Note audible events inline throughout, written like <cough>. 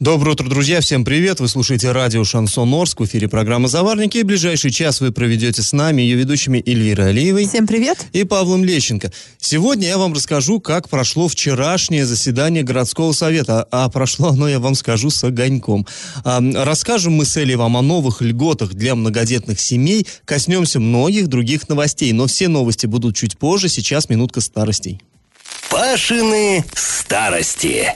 Доброе утро, друзья, всем привет. Вы слушаете радио «Шансон Орск» в эфире программы «Заварники». И ближайший час вы проведете с нами, ее ведущими Эльвирой Алиевой. Всем привет. И Павлом Лещенко. Сегодня я вам расскажу, как прошло вчерашнее заседание городского совета. А прошло оно, я вам скажу, с огоньком. А, расскажем мы с Элей вам о новых льготах для многодетных семей. Коснемся многих других новостей. Но все новости будут чуть позже. Сейчас минутка старостей. Пашины старости.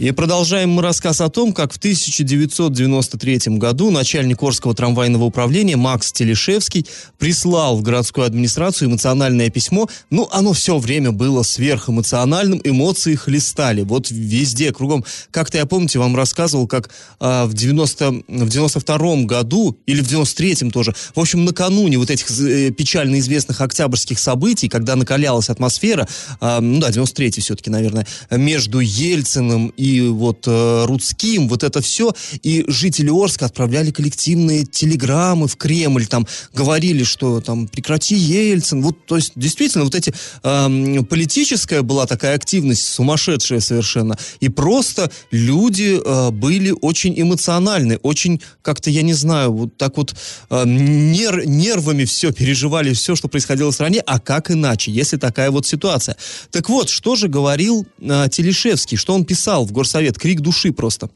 И продолжаем мы рассказ о том, как в 1993 году начальник Орского трамвайного управления Макс Телешевский прислал в городскую администрацию эмоциональное письмо. Ну, оно все время было сверхэмоциональным, эмоции хлестали. Вот везде, кругом. Как-то я, помните, вам рассказывал, как а, в, 90, в 92 году или в 93-м тоже, в общем, накануне вот этих э, печально известных октябрьских событий, когда накалялась атмосфера, а, ну да, 93-й все-таки, наверное, между Ельциным и вот э, Рудским, вот это все. И жители Орска отправляли коллективные телеграммы в Кремль, там говорили, что там прекрати Ельцин. Вот, то есть, действительно, вот эти э, политическая была такая активность, сумасшедшая совершенно. И просто люди э, были очень эмоциональны, очень как-то, я не знаю, вот так вот э, нер, нервами все переживали, все, что происходило в стране, а как иначе, если такая вот ситуация. Так вот, что же говорил э, Телешевский, что он писал в горсовет, крик души просто.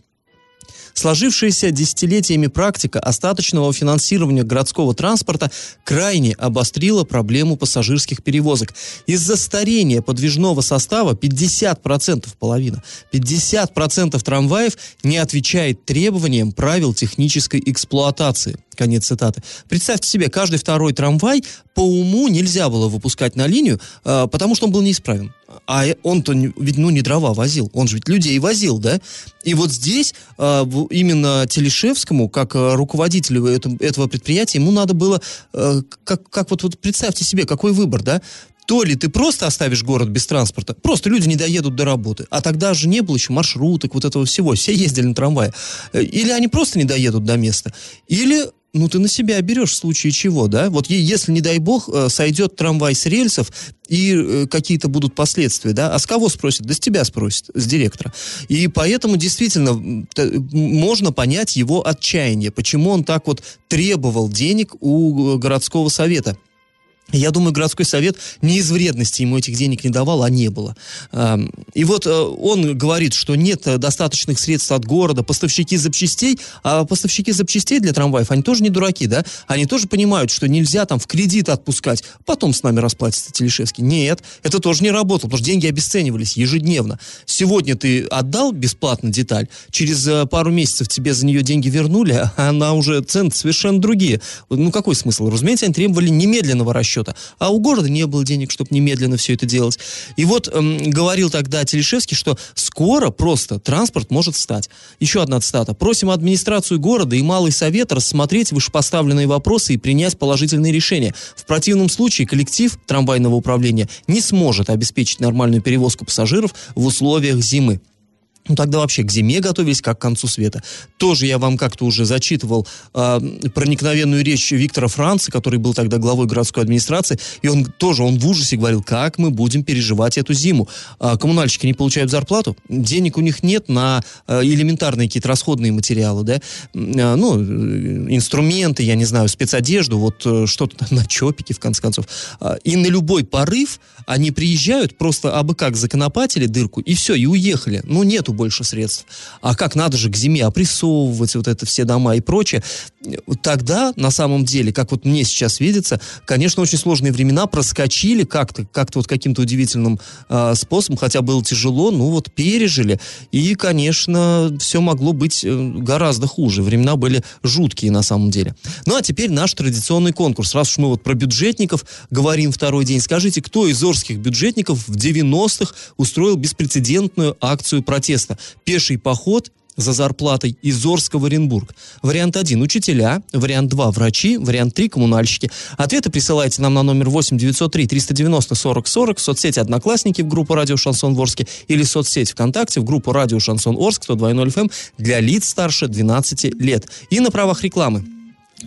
Сложившаяся десятилетиями практика остаточного финансирования городского транспорта крайне обострила проблему пассажирских перевозок. Из-за старения подвижного состава 50%, половина, 50% трамваев не отвечает требованиям правил технической эксплуатации. Конец цитаты. Представьте себе, каждый второй трамвай по уму нельзя было выпускать на линию, э, потому что он был неисправен. А он-то ведь ну не дрова возил, он же ведь людей возил, да? И вот здесь э, именно Телешевскому, как э, руководителю этого, этого предприятия, ему надо было, э, как, как вот, вот представьте себе, какой выбор, да? то ли ты просто оставишь город без транспорта, просто люди не доедут до работы, а тогда же не было еще маршруток, вот этого всего, все ездили на трамвае, э, или они просто не доедут до места, или ну, ты на себя берешь в случае чего, да? Вот если, не дай бог, э, сойдет трамвай с рельсов, и э, какие-то будут последствия, да? А с кого спросят? Да с тебя спросят, с директора. И поэтому действительно можно понять его отчаяние, почему он так вот требовал денег у э, городского совета. Я думаю, городской совет не из вредности ему этих денег не давал, а не было. И вот э, он говорит, что нет э, достаточных средств от города, поставщики запчастей, а поставщики запчастей для трамваев, они тоже не дураки, да? Они тоже понимают, что нельзя там в кредит отпускать, потом с нами расплатится Телешевский. Нет, это тоже не работало, потому что деньги обесценивались ежедневно. Сегодня ты отдал бесплатно деталь, через э, пару месяцев тебе за нее деньги вернули, <laughs> а она уже цены совершенно другие. Ну какой смысл? Разумеется, они требовали немедленного расчета счета. А у города не было денег, чтобы немедленно все это делать. И вот эм, говорил тогда Телешевский, что скоро просто транспорт может встать. Еще одна цитата. «Просим администрацию города и Малый Совет рассмотреть вышепоставленные вопросы и принять положительные решения. В противном случае коллектив трамвайного управления не сможет обеспечить нормальную перевозку пассажиров в условиях зимы». Ну, тогда вообще к зиме готовились, как к концу света. Тоже я вам как-то уже зачитывал э, проникновенную речь Виктора Франца, который был тогда главой городской администрации, и он тоже, он в ужасе говорил, как мы будем переживать эту зиму. А коммунальщики не получают зарплату, денег у них нет на э, элементарные какие-то расходные материалы, да, э, ну, инструменты, я не знаю, спецодежду, вот э, что-то на чопике, в конце концов. Э, и на любой порыв они приезжают, просто абы как законопатили дырку, и все, и уехали. Ну, нету больше средств. А как надо же к зиме опрессовывать вот это все дома и прочее. Тогда, на самом деле, как вот мне сейчас видится, конечно, очень сложные времена проскочили как-то, как-то вот каким-то удивительным э, способом, хотя было тяжело, ну вот пережили. И, конечно, все могло быть э, гораздо хуже. Времена были жуткие на самом деле. Ну а теперь наш традиционный конкурс. Раз уж мы вот про бюджетников говорим второй день, скажите, кто из орских бюджетников в 90-х устроил беспрецедентную акцию протеста? Пеший поход за зарплатой из Орска в Оренбург? Вариант 1 – учителя, вариант 2 – врачи, вариант 3 – коммунальщики. Ответы присылайте нам на номер 8 903 390 40 40 в соцсети «Одноклассники» в группу «Радио Шансон Ворске» или в соцсеть ВКонтакте в группу «Радио Шансон Орск» 102.0 FM для лиц старше 12 лет. И на правах рекламы.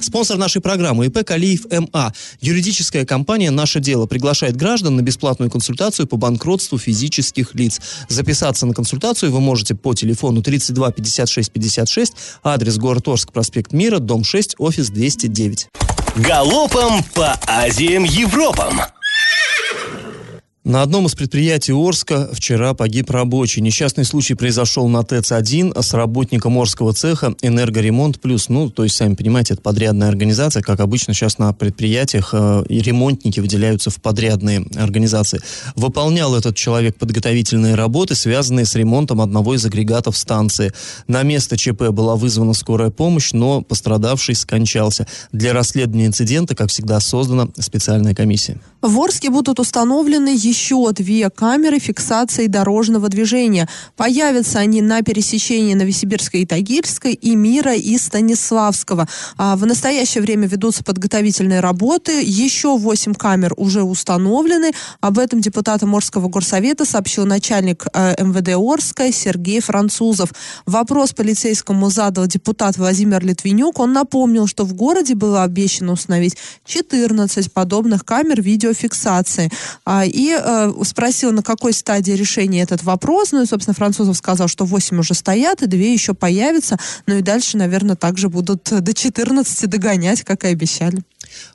Спонсор нашей программы ИП Калиев МА. Юридическая компания «Наше дело» приглашает граждан на бесплатную консультацию по банкротству физических лиц. Записаться на консультацию вы можете по телефону 32 56 56, адрес город Орск, проспект Мира, дом 6, офис 209. Галопом по Азиям Европам! На одном из предприятий Орска вчера погиб рабочий. Несчастный случай произошел на ТЭЦ-1 с работником Орского цеха «Энергоремонт плюс». Ну, то есть, сами понимаете, это подрядная организация. Как обычно сейчас на предприятиях э, ремонтники выделяются в подрядные организации. Выполнял этот человек подготовительные работы, связанные с ремонтом одного из агрегатов станции. На место ЧП была вызвана скорая помощь, но пострадавший скончался. Для расследования инцидента, как всегда, создана специальная комиссия. В Орске будут установлены еще две камеры фиксации дорожного движения. Появятся они на пересечении Новосибирской и Тагильской, и Мира и Станиславского. А в настоящее время ведутся подготовительные работы. Еще восемь камер уже установлены. Об этом депутатам Орского горсовета сообщил начальник э, МВД Орска Сергей Французов. Вопрос полицейскому задал депутат Владимир Литвинюк. Он напомнил, что в городе было обещано установить 14 подобных камер видео видеофиксации. А, и э, спросил, на какой стадии решения этот вопрос. Ну и, собственно, Французов сказал, что 8 уже стоят, и 2 еще появятся. Ну и дальше, наверное, также будут до 14 догонять, как и обещали.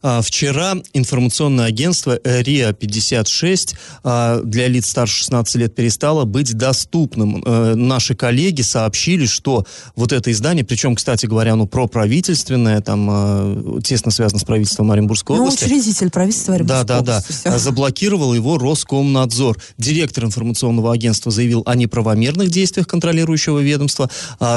А, вчера информационное агентство РИА-56 а, для лиц старше 16 лет перестало быть доступным. Э, наши коллеги сообщили, что вот это издание, причем, кстати говоря, оно проправительственное, там а, тесно связано с правительством Оренбургской ну, области. учредитель правительства Оренбургской да, да, области. Да, да. Заблокировал его Роскомнадзор. Директор информационного агентства заявил о неправомерных действиях контролирующего ведомства,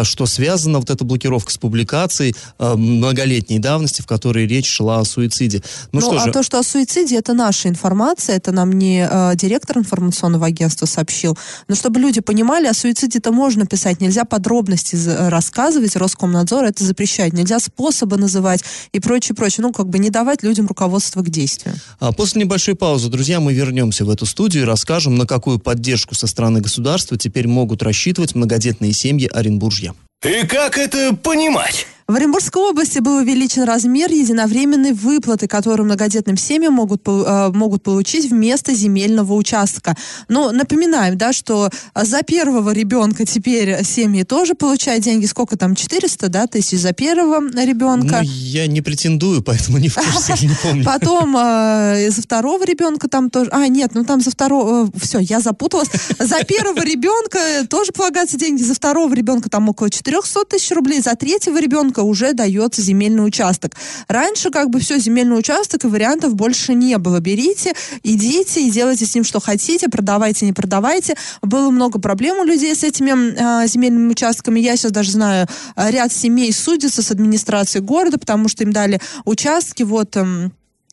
что связана вот эта блокировка с публикацией многолетней давности, в которой речь шла о суициде. Ну, ну что а же... то, что о суициде, это наша информация, это нам не э, директор информационного агентства сообщил. Но чтобы люди понимали, о суициде-то можно писать, нельзя подробности рассказывать, Роскомнадзор это запрещает, нельзя способы называть и прочее, прочее. Ну, как бы не давать людям руководство к действию. А после небольшой паузы, друзья, мы вернемся в эту студию и расскажем, на какую поддержку со стороны государства теперь могут рассчитывать многодетные семьи Оренбуржья. И как это понимать? В Оренбургской области был увеличен размер единовременной выплаты, которую многодетным семьям могут, э, могут получить вместо земельного участка. Но напоминаем, да, что за первого ребенка теперь семьи тоже получают деньги. Сколько там, 400 да, тысяч за первого ребенка? Ну, я не претендую, поэтому не в курсе, не <laughs> помню. Потом э, за второго ребенка там тоже... А, нет, ну там за второго... Э, все, я запуталась. За первого ребенка тоже полагаются деньги. За второго ребенка там около 400 тысяч рублей. За третьего ребенка уже дается земельный участок. Раньше как бы все, земельный участок и вариантов больше не было. Берите, идите и делайте с ним что хотите, продавайте, не продавайте. Было много проблем у людей с этими э, земельными участками. Я сейчас даже знаю, ряд семей судятся с администрацией города, потому что им дали участки, вот... Э,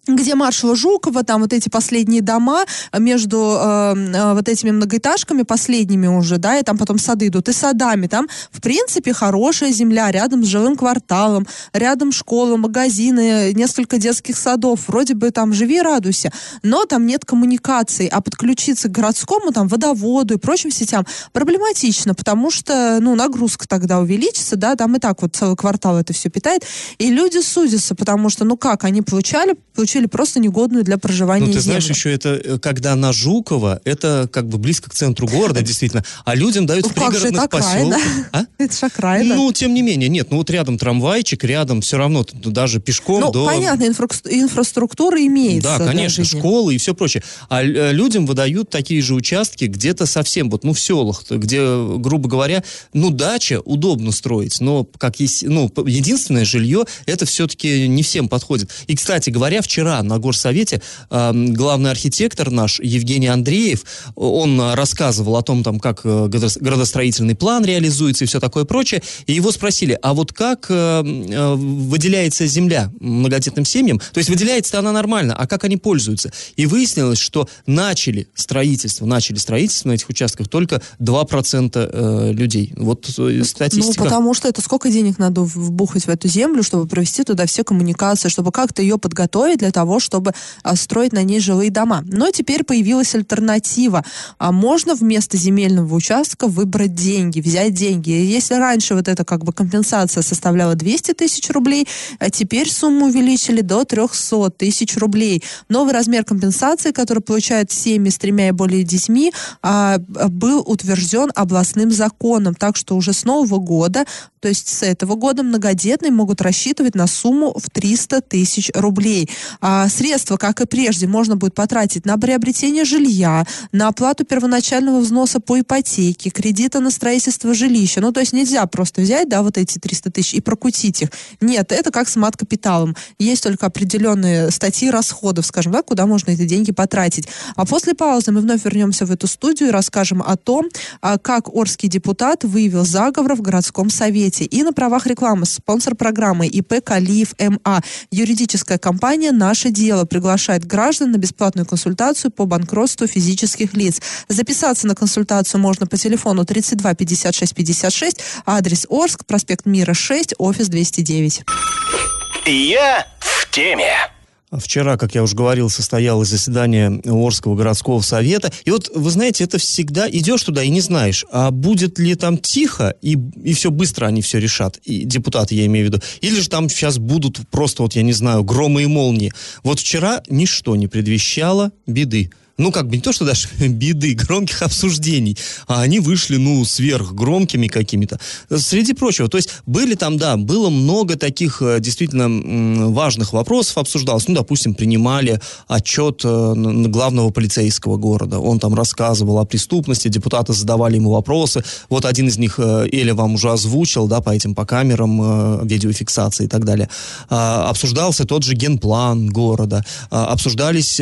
где маршала Жукова, там вот эти последние дома между э, э, вот этими многоэтажками, последними уже, да, и там потом сады идут, и садами, там, в принципе, хорошая земля, рядом с жилым кварталом, рядом школа, магазины, несколько детских садов, вроде бы там живи, радуйся, но там нет коммуникаций, а подключиться к городскому, там, водоводу и прочим сетям проблематично, потому что, ну, нагрузка тогда увеличится, да, там и так вот целый квартал это все питает, и люди судятся, потому что, ну как, они получали, получали получили просто негодную для проживания Ну, ты землю. знаешь, еще это, э, когда на Жукова, это как бы близко к центру города, <laughs> действительно, а людям дают ну, в пригородных поселках. А? <laughs> Это же окраина. Ну, тем не менее, нет, ну вот рядом трамвайчик, рядом все равно даже пешком ну, до... понятно, инфра... инфраструктура имеется. Да, конечно, школы и все прочее. А э, людям выдают такие же участки где-то совсем, вот, ну, в селах, где, грубо говоря, ну, дача удобно строить, но как есть, ну, единственное жилье, это все-таки не всем подходит. И, кстати говоря, вчера вчера на горсовете э, главный архитектор наш Евгений Андреев, он рассказывал о том, там, как э, градостроительный план реализуется и все такое прочее, и его спросили, а вот как э, э, выделяется земля многодетным семьям? То есть выделяется она нормально, а как они пользуются? И выяснилось, что начали строительство, начали строительство на этих участках только 2% э, людей. Вот э, статистика. Ну, потому что это сколько денег надо вбухать в эту землю, чтобы провести туда все коммуникации, чтобы как-то ее подготовить для того, чтобы а, строить на ней жилые дома. Но теперь появилась альтернатива. А можно вместо земельного участка выбрать деньги, взять деньги. Если раньше вот эта как бы компенсация составляла 200 тысяч рублей, а теперь сумму увеличили до 300 тысяч рублей. Новый размер компенсации, который получают семьи с тремя и более детьми, а, был утвержден областным законом. Так что уже с нового года, то есть с этого года многодетные могут рассчитывать на сумму в 300 тысяч рублей. А средства, как и прежде, можно будет потратить на приобретение жилья, на оплату первоначального взноса по ипотеке, кредита на строительство жилища. Ну, то есть нельзя просто взять, да, вот эти 300 тысяч и прокутить их. Нет, это как с мат-капиталом. Есть только определенные статьи расходов, скажем, да, куда можно эти деньги потратить. А после паузы мы вновь вернемся в эту студию и расскажем о том, а, как Орский депутат выявил заговор в городском совете. И на правах рекламы спонсор программы ИП Калиев МА. Юридическая компания «Наше дело» приглашает граждан на бесплатную консультацию по банкротству физических лиц. Записаться на консультацию можно по телефону 32 56 56, адрес Орск, проспект Мира 6, офис 209. Я в теме. Вчера, как я уже говорил, состоялось заседание Орского городского совета. И вот, вы знаете, это всегда идешь туда и не знаешь, а будет ли там тихо, и, и все быстро они все решат, и депутаты, я имею в виду, или же там сейчас будут просто, вот я не знаю, громы и молнии. Вот вчера ничто не предвещало беды ну, как бы не то, что даже <laughs> беды, громких обсуждений, а они вышли, ну, сверхгромкими какими-то. Среди прочего, то есть были там, да, было много таких э, действительно важных вопросов обсуждалось. Ну, допустим, принимали отчет э, главного полицейского города. Он там рассказывал о преступности, депутаты задавали ему вопросы. Вот один из них э, Эля вам уже озвучил, да, по этим, по камерам видеофиксации и так далее. А, обсуждался тот же генплан города. А, обсуждались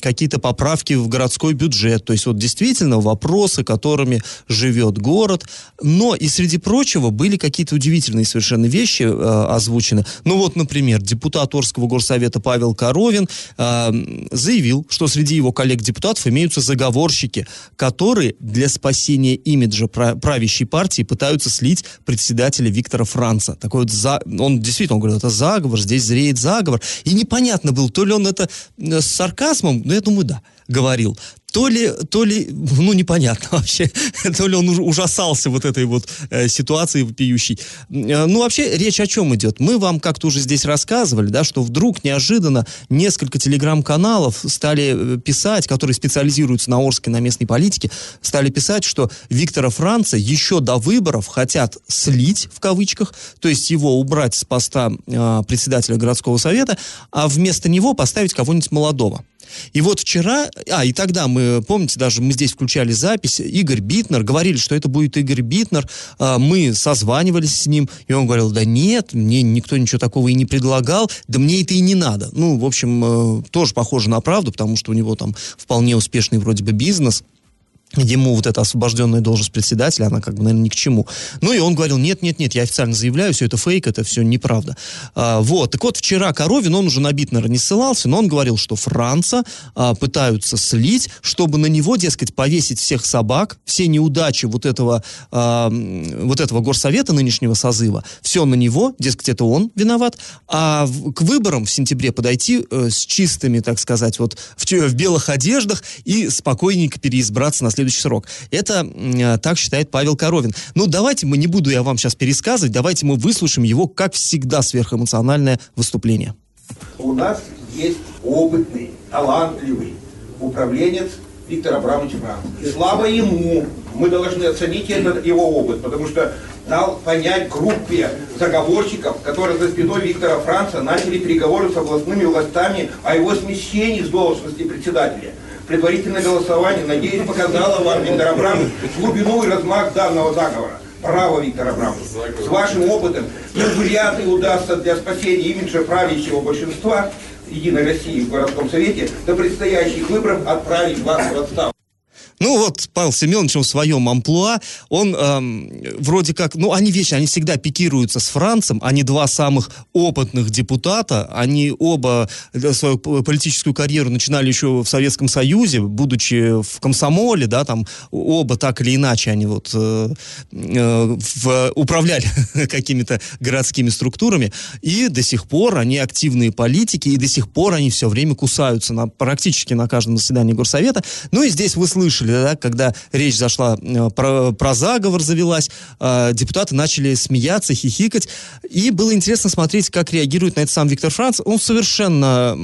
какие-то поправки в городской бюджет. То есть вот действительно вопросы, которыми живет город. Но и среди прочего были какие-то удивительные совершенно вещи э, озвучены. Ну вот, например, депутат Орского горсовета Павел Коровин э, заявил, что среди его коллег-депутатов имеются заговорщики, которые для спасения имиджа правящей партии пытаются слить председателя Виктора Франца. Такой вот за... Он действительно он говорит, это заговор, здесь зреет заговор. И непонятно было, то ли он это э, с сарказмом, но я думаю, да говорил то ли, то ли, ну, непонятно <laughs> вообще, то ли он ужасался вот этой вот э, ситуации вопиющей. Э, ну, вообще, речь о чем идет? Мы вам как-то уже здесь рассказывали, да, что вдруг неожиданно несколько телеграм-каналов стали э, писать, которые специализируются на Орске, на местной политике, стали писать, что Виктора Франца еще до выборов хотят слить, в кавычках, то есть его убрать с поста э, председателя городского совета, а вместо него поставить кого-нибудь молодого. И вот вчера, а, и тогда мы, помните, даже мы здесь включали запись, Игорь Битнер, говорили, что это будет Игорь Битнер, а, мы созванивались с ним, и он говорил, да нет, мне никто ничего такого и не предлагал, да мне это и не надо. Ну, в общем, э, тоже похоже на правду, потому что у него там вполне успешный вроде бы бизнес, ему вот эта освобожденная должность председателя, она как бы, наверное, ни к чему. Ну и он говорил, нет, нет, нет, я официально заявляю, все это фейк, это все неправда. А, вот, так вот, вчера Коровин, он уже на Битнера не ссылался, но он говорил, что Франца а, пытаются слить, чтобы на него, дескать, повесить всех собак, все неудачи вот этого, а, вот этого горсовета нынешнего созыва, все на него, дескать, это он виноват, а в, к выборам в сентябре подойти э, с чистыми, так сказать, вот в, в белых одеждах и спокойненько переизбраться на следующий следующий срок. Это э, так считает Павел Коровин. Ну, давайте мы, не буду я вам сейчас пересказывать, давайте мы выслушаем его, как всегда, сверхэмоциональное выступление. У нас есть опытный, талантливый управленец Виктор Абрамович Франц. И слава ему, мы должны оценить этот его опыт, потому что дал понять группе заговорщиков, которые за спиной Виктора Франца начали переговоры с областными властями о его смещении с должности председателя – предварительное голосование, надеюсь, показало вам, Виктор Абрамович, глубину и размах данного заговора. Право, Виктор Абрамович. С вашим опытом, вряд ли удастся для спасения имиджа правящего большинства Единой России в городском совете до предстоящих выборов отправить вас в отставку. Ну вот Павел Семенович в своем амплуа, он эм, вроде как, ну они вечно, они всегда пикируются с Францем, они два самых опытных депутата, они оба свою политическую карьеру начинали еще в Советском Союзе, будучи в комсомоле, да, там оба так или иначе они вот э, э, в, управляли <laughs> какими-то городскими структурами, и до сих пор они активные политики, и до сих пор они все время кусаются на, практически на каждом заседании Горсовета. Ну и здесь вы слышали, да, когда речь зашла э, про, про заговор завелась, э, депутаты начали смеяться, хихикать, и было интересно смотреть, как реагирует на это сам Виктор Франц. Он совершенно,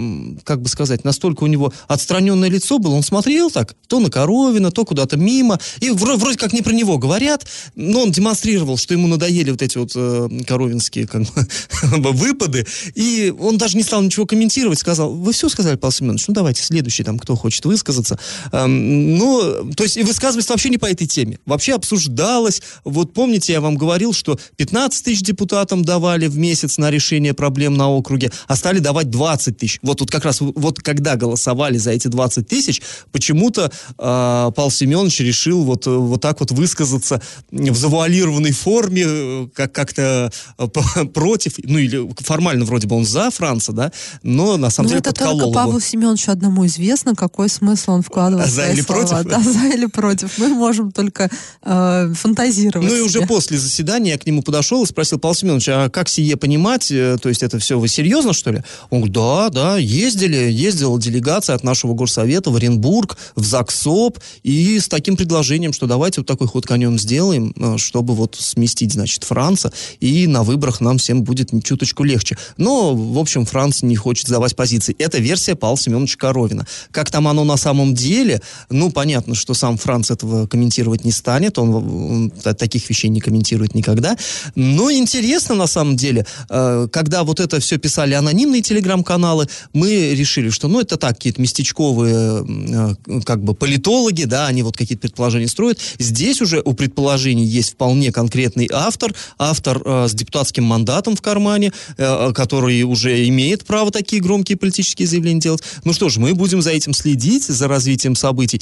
как бы сказать, настолько у него отстраненное лицо было, он смотрел так, то на Коровина, то куда-то мимо, и вроде, вроде как не про него говорят, но он демонстрировал, что ему надоели вот эти вот э, коровинские как бы, <laughs> выпады, и он даже не стал ничего комментировать, сказал, вы все сказали, Павел Семенович, ну давайте следующий там, кто хочет высказаться. Эм, ну, то есть и высказывались вообще не по этой теме. Вообще обсуждалось, вот помните, я вам говорил, что 15 тысяч депутатам давали в месяц на решение проблем на округе, а стали давать 20 тысяч. Вот тут как раз, вот когда голосовали за эти 20 тысяч, почему-то э, Павел Семенович решил вот, вот так вот высказаться в завуалированной форме, как, как-то э, против, ну или формально вроде бы он за Франца, да, но на самом ну, деле это подколол только Павлу. Семеновичу одному известно, какой смысл он вкладывал За или слова. против? Да, <laughs> за или против. Мы можем только э, фантазировать. Ну и уже после заседания я к нему подошел и спросил, Павел Семенович, а как сие понимать? Э, То есть это все вы серьезно, что ли? Он говорит, да, да, ездили, ездила делегация от нашего горсовета в Оренбург, в ЗАГСОП, и с таким предложением, что давайте вот такой ход конем сделаем, э, чтобы вот сместить, значит, Франца, и на выборах нам всем будет чуточку легче. Но, в общем, Франц не хочет сдавать позиции. Это версия Павла Семеновича Коровина. Как там оно на самом деле, ну, понятно, что сам Франц этого комментировать не станет, он, он таких вещей не комментирует никогда. Но интересно, на самом деле, э, когда вот это все писали анонимные телеграм-каналы, мы решили, что, ну, это так, какие-то местечковые, э, как бы, политологи, да, они вот какие-то предположения строят. Здесь уже у предположений есть вполне конкретный автор, автор э, с депутатским мандатом в кармане, который уже имеет право такие громкие политические заявления делать. Ну что ж, мы будем за этим следить, за развитием событий.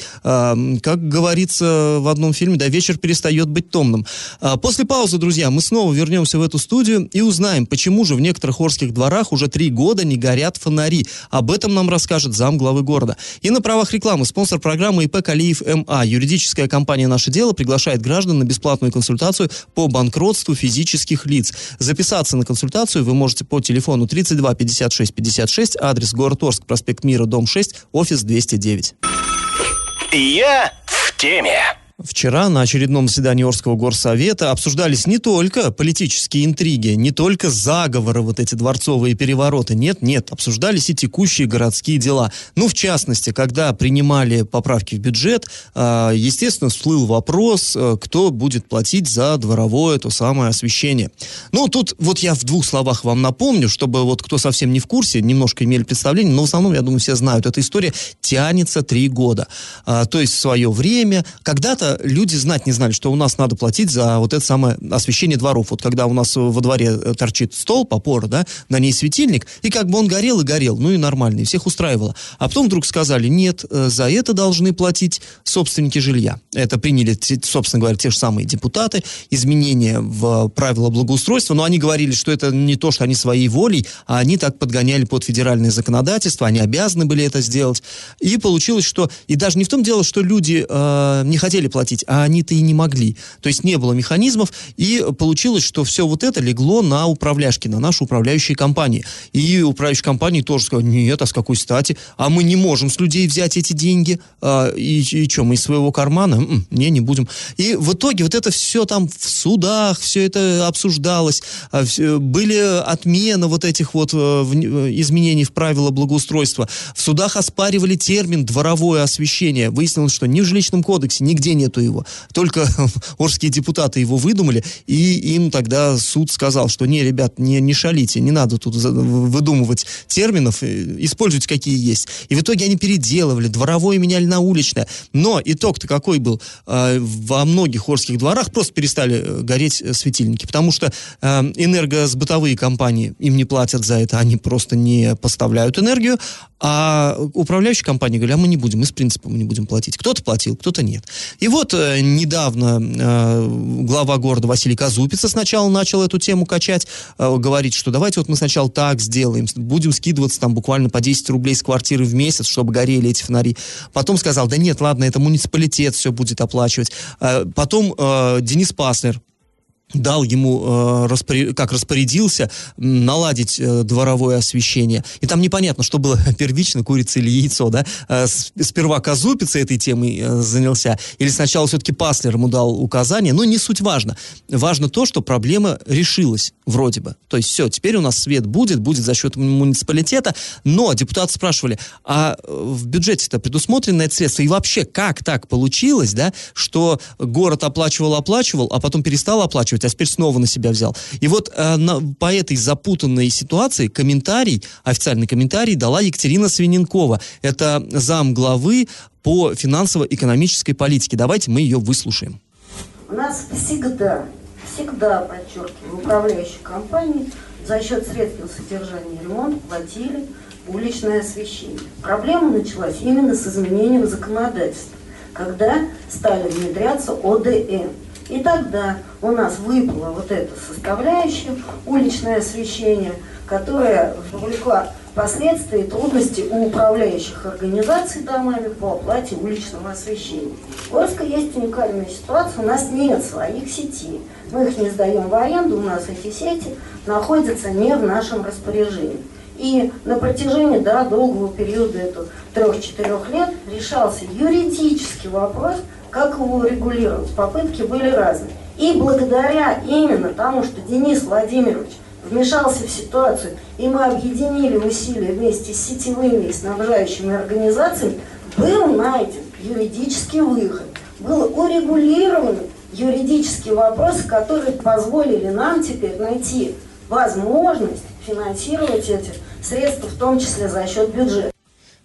Как говорится в одном фильме, да, вечер перестает быть томным. А, после паузы, друзья, мы снова вернемся в эту студию и узнаем, почему же в некоторых орских дворах уже три года не горят фонари. Об этом нам расскажет зам главы города. И на правах рекламы спонсор программы ИП Калиев МА. Юридическая компания «Наше дело» приглашает граждан на бесплатную консультацию по банкротству физических лиц. Записаться на консультацию вы можете по телефону 32 56 56, адрес город Орск, проспект Мира, дом 6, офис 209. Я в теме. Вчера на очередном заседании Орского горсовета обсуждались не только политические интриги, не только заговоры, вот эти дворцовые перевороты. Нет, нет, обсуждались и текущие городские дела. Ну, в частности, когда принимали поправки в бюджет, э, естественно, всплыл вопрос, э, кто будет платить за дворовое то самое освещение. Ну, тут вот я в двух словах вам напомню, чтобы вот кто совсем не в курсе, немножко имели представление, но в основном, я думаю, все знают, эта история тянется три года. А, то есть свое время, когда-то люди знать не знали, что у нас надо платить за вот это самое освещение дворов. Вот когда у нас во дворе э, торчит стол, опора, да, на ней светильник, и как бы он горел и горел, ну и нормально, и всех устраивало. А потом вдруг сказали, нет, э, за это должны платить собственники жилья. Это приняли, собственно говоря, те же самые депутаты, изменения в правила благоустройства, но они говорили, что это не то, что они своей волей, а они так подгоняли под федеральное законодательство, они обязаны были это сделать. И получилось, что, и даже не в том дело, что люди э, не хотели платить, а они-то и не могли. То есть не было механизмов, и получилось, что все вот это легло на управляшки, на наши управляющие компании. И управляющие компании тоже сказали, нет, а с какой стати? А мы не можем с людей взять эти деньги. А, и, и что, мы из своего кармана? М-м, не, не будем. И в итоге вот это все там в судах, все это обсуждалось. А, всё- были отмены вот этих вот э, вн- э, изменений в правила благоустройства. В судах оспаривали термин «дворовое освещение». Выяснилось, что ни в жилищном кодексе, нигде нет нету его. Только <laughs> орские депутаты его выдумали, и им тогда суд сказал, что не, ребят, не, не шалите, не надо тут выдумывать терминов, э, используйте какие есть. И в итоге они переделывали, дворовое меняли на уличное. Но итог-то какой был? Э, во многих орских дворах просто перестали э, гореть светильники, потому что энергосбытовые компании им не платят за это, они просто не поставляют энергию, а управляющие компании говорят, а мы не будем, мы с принципом не будем платить. Кто-то платил, кто-то нет. И вот э, недавно э, глава города Василий Казупица сначала начал эту тему качать, э, говорить, что давайте вот мы сначала так сделаем, будем скидываться там буквально по 10 рублей с квартиры в месяц, чтобы горели эти фонари. Потом сказал, да нет, ладно, это муниципалитет все будет оплачивать. Потом Денис Паслер, дал ему, э, как распорядился, наладить э, дворовое освещение. И там непонятно, что было <laughs> первично, курица или яйцо, да? Э, сперва Казупица этой темой занялся, или сначала все-таки Паслер ему дал указание, но не суть важно. Важно то, что проблема решилась, вроде бы. То есть все, теперь у нас свет будет, будет за счет муниципалитета, но депутаты спрашивали, а в бюджете-то предусмотрено это средство? И вообще, как так получилось, да, что город оплачивал-оплачивал, а потом перестал оплачивать, оплачивать, а теперь снова на себя взял. И вот э, на, по этой запутанной ситуации комментарий, официальный комментарий дала Екатерина Свиненкова. Это зам главы по финансово-экономической политике. Давайте мы ее выслушаем. У нас всегда, всегда, подчеркиваю, управляющие компании за счет средств на содержание и ремонт платили уличное освещение. Проблема началась именно с изменением законодательства, когда стали внедряться ОДН. И тогда у нас выпала вот эта составляющая, уличное освещение, которая вовлекла последствия и трудности у управляющих организаций домами по оплате уличного освещения. В Орске есть уникальная ситуация, у нас нет своих сетей. Мы их не сдаем в аренду, у нас эти сети находятся не в нашем распоряжении. И на протяжении да, долгого периода, трех-четырех лет, решался юридический вопрос – как его регулировать? Попытки были разные. И благодаря именно тому, что Денис Владимирович вмешался в ситуацию, и мы объединили усилия вместе с сетевыми и снабжающими организациями, был найден юридический выход. Был урегулирован юридические вопросы, которые позволили нам теперь найти возможность финансировать эти средства, в том числе за счет бюджета.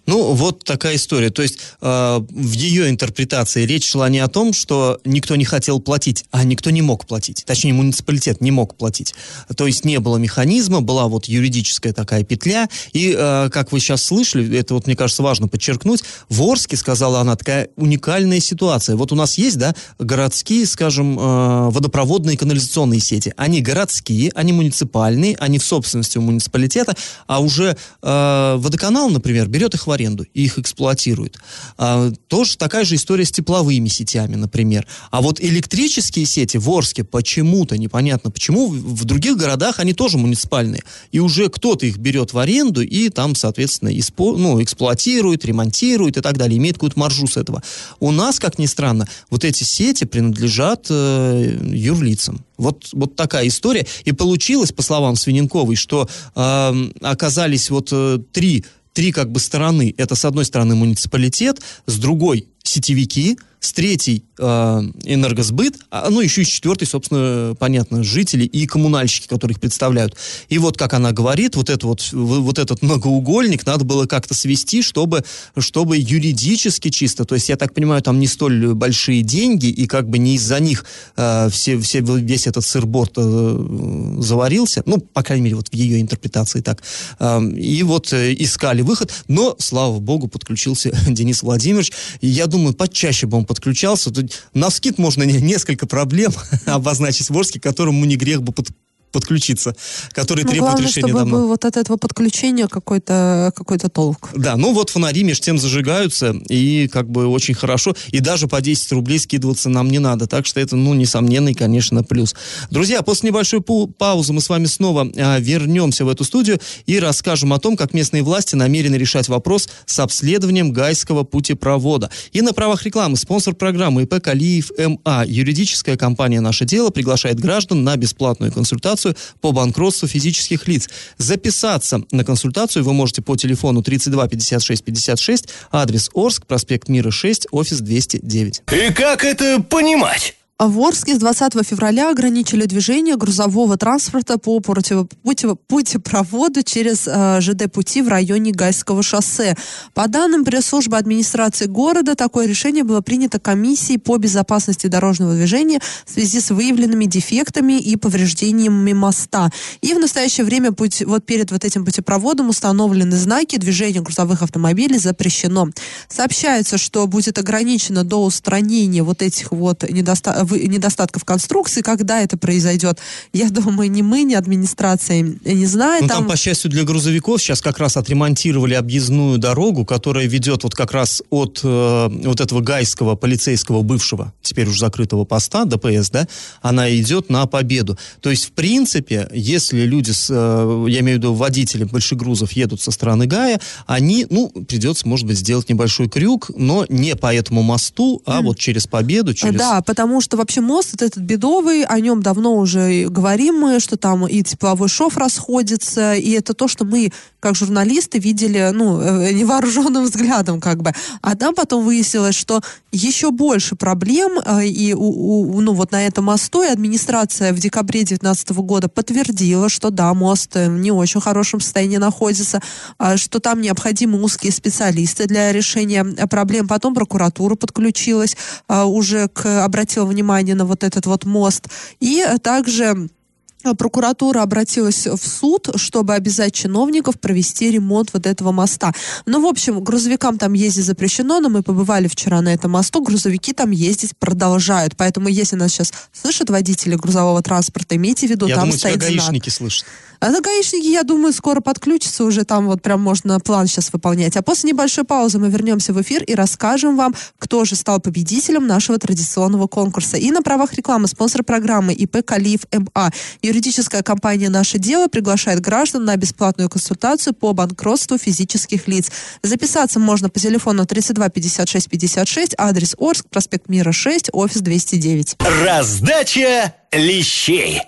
Ну, вот такая история. То есть э, в ее интерпретации речь шла не о том, что никто не хотел платить, а никто не мог платить. Точнее, муниципалитет не мог платить. То есть не было механизма, была вот юридическая такая петля. И, э, как вы сейчас слышали, это вот, мне кажется, важно подчеркнуть, в Орске, сказала она, такая уникальная ситуация. Вот у нас есть, да, городские, скажем, э, водопроводные канализационные сети. Они городские, они муниципальные, они в собственности у муниципалитета, а уже э, водоканал, например, берет их в аренду и их эксплуатирует. А, тоже такая же история с тепловыми сетями, например. А вот электрические сети в Орске почему-то, непонятно почему, в других городах они тоже муниципальные. И уже кто-то их берет в аренду и там, соответственно, испо, ну, эксплуатирует, ремонтирует и так далее, имеет какую-то маржу с этого. У нас, как ни странно, вот эти сети принадлежат э, юрлицам. Вот, вот такая история. И получилось, по словам Свиненковой, что э, оказались вот э, три три как бы стороны. Это, с одной стороны, муниципалитет, с другой сетевики, с третьей э, энергосбыт, а, ну еще и с четвертой, собственно, понятно, жители и коммунальщики, которые их представляют. И вот, как она говорит, вот, это вот, вот этот многоугольник надо было как-то свести, чтобы, чтобы юридически чисто, то есть, я так понимаю, там не столь большие деньги, и как бы не из-за них э, все, все, весь этот сырборд э, заварился, ну, по крайней мере, вот в ее интерпретации так. Э, и вот э, искали выход, но, слава богу, подключился <laughs> Денис Владимирович. Я думаю, почаще бы он подключался. На скид можно несколько проблем <laughs> обозначить в Орске, которому не грех бы под, подключиться, которые ну, требуют главное, решения чтобы давно. был вот от этого подключения какой-то какой толк. Да, ну вот фонари между тем зажигаются, и как бы очень хорошо, и даже по 10 рублей скидываться нам не надо, так что это, ну, несомненный, конечно, плюс. Друзья, после небольшой паузы мы с вами снова а, вернемся в эту студию и расскажем о том, как местные власти намерены решать вопрос с обследованием гайского путепровода. И на правах рекламы спонсор программы ИП Калиев МА, юридическая компания «Наше дело» приглашает граждан на бесплатную консультацию консультацию по банкротству физических лиц. Записаться на консультацию вы можете по телефону 32 56 56, адрес Орск, проспект Мира 6, офис 209. И как это понимать? А В Орске с 20 февраля ограничили движение грузового транспорта по путепроводу через э, ЖД-пути в районе Гайского шоссе. По данным пресс-службы администрации города, такое решение было принято комиссией по безопасности дорожного движения в связи с выявленными дефектами и повреждениями моста. И в настоящее время путь, вот перед вот этим путепроводом установлены знаки движения грузовых автомобилей запрещено. Сообщается, что будет ограничено до устранения вот этих вот недоста- вы- недостатков конструкции. Когда это произойдет, я думаю, ни мы, ни администрация не знает. Ну, там, по счастью, для грузовиков сейчас как раз отремонтировали объездную дорогу, которая ведет вот как раз от э, вот этого гайского полицейского бывшего, теперь уже закрытого поста, ДПС, да, она идет на победу. То есть, в принципе, если люди, с, э, я имею в виду водители большегрузов едут со стороны Гая, они, ну, придется, может быть, сделать небольшой крюк, но не по этому мосту, а вот через победу, через... Да, потому что вообще мост вот этот бедовый, о нем давно уже говорим мы, что там и тепловой шов расходится, и это то, что мы, как журналисты, видели, ну, э, невооруженным взглядом, как бы. А там потом выяснилось, что еще больше проблем, э, и, у, у- ну, вот на этом мосту, и администрация в декабре 2019 года подтвердила, что да, мост э, в не очень хорошем состоянии находится, а, что там необходимы узкие специалисты для решения э, проблем. Потом прокуратура подключилась, а, уже к, обратила внимание на вот этот вот мост. И э, также э, Прокуратура обратилась в суд, чтобы обязать чиновников провести ремонт вот этого моста. Ну, в общем, грузовикам там ездить запрещено, но мы побывали вчера на этом мосту, грузовики там ездить продолжают. Поэтому, если нас сейчас слышат водители грузового транспорта, имейте в виду, Я там думаю, тебя стоит знак. гаишники слышат. А на гаишники, я думаю, скоро подключатся уже, там вот прям можно план сейчас выполнять. А после небольшой паузы мы вернемся в эфир и расскажем вам, кто же стал победителем нашего традиционного конкурса. И на правах рекламы спонсор программы ИП Калиф МА. Юридическая компания «Наше дело» приглашает граждан на бесплатную консультацию по банкротству физических лиц. Записаться можно по телефону 32 56 56, адрес Орск, проспект Мира 6, офис 209. Раздача лещей.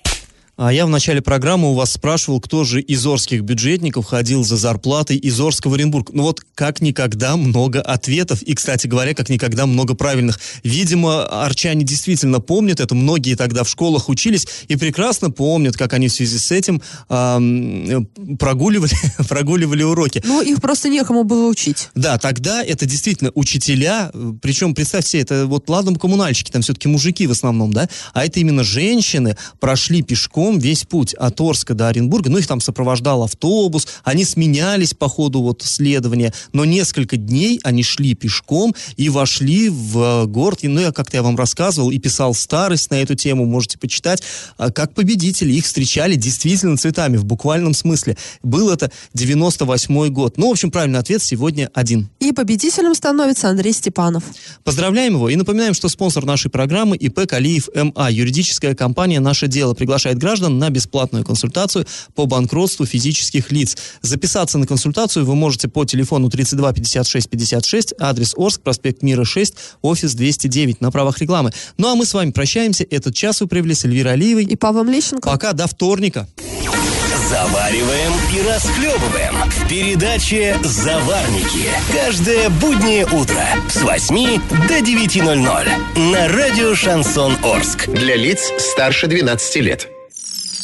А я в начале программы у вас спрашивал, кто же из орских бюджетников ходил за зарплатой из Орска в Оренбург. Ну вот, как никогда много ответов и, кстати говоря, как никогда много правильных. Видимо, арчане действительно помнят это, многие тогда в школах учились и прекрасно помнят, как они в связи с этим ам, прогуливали, <laughs> прогуливали уроки. Ну, их просто некому было учить. Да, тогда это действительно учителя, причем, представьте себе, это вот, ладно, коммунальщики, там все-таки мужики в основном, да, а это именно женщины прошли пешком весь путь от Орска до Оренбурга, ну, их там сопровождал автобус, они сменялись по ходу вот следования, но несколько дней они шли пешком и вошли в э, город, И, ну, я как-то я вам рассказывал и писал старость на эту тему, можете почитать, а, как победители, их встречали действительно цветами, в буквальном смысле. Был это 98 год. Ну, в общем, правильный ответ сегодня один. И победителем становится Андрей Степанов. Поздравляем его и напоминаем, что спонсор нашей программы ИП Калиев МА. Юридическая компания «Наше дело» приглашает граждан на бесплатную консультацию по банкротству физических лиц. Записаться на консультацию вы можете по телефону 32 56 56, адрес Орск, проспект Мира 6, офис 209 на правах рекламы. Ну а мы с вами прощаемся. Этот час вы провели с Эльвирой Алиевой. И Павлом Лещенко. Пока, до вторника. Завариваем и расхлебываем в передаче «Заварники». Каждое буднее утро с 8 до 9.00 на радио «Шансон Орск». Для лиц старше 12 лет.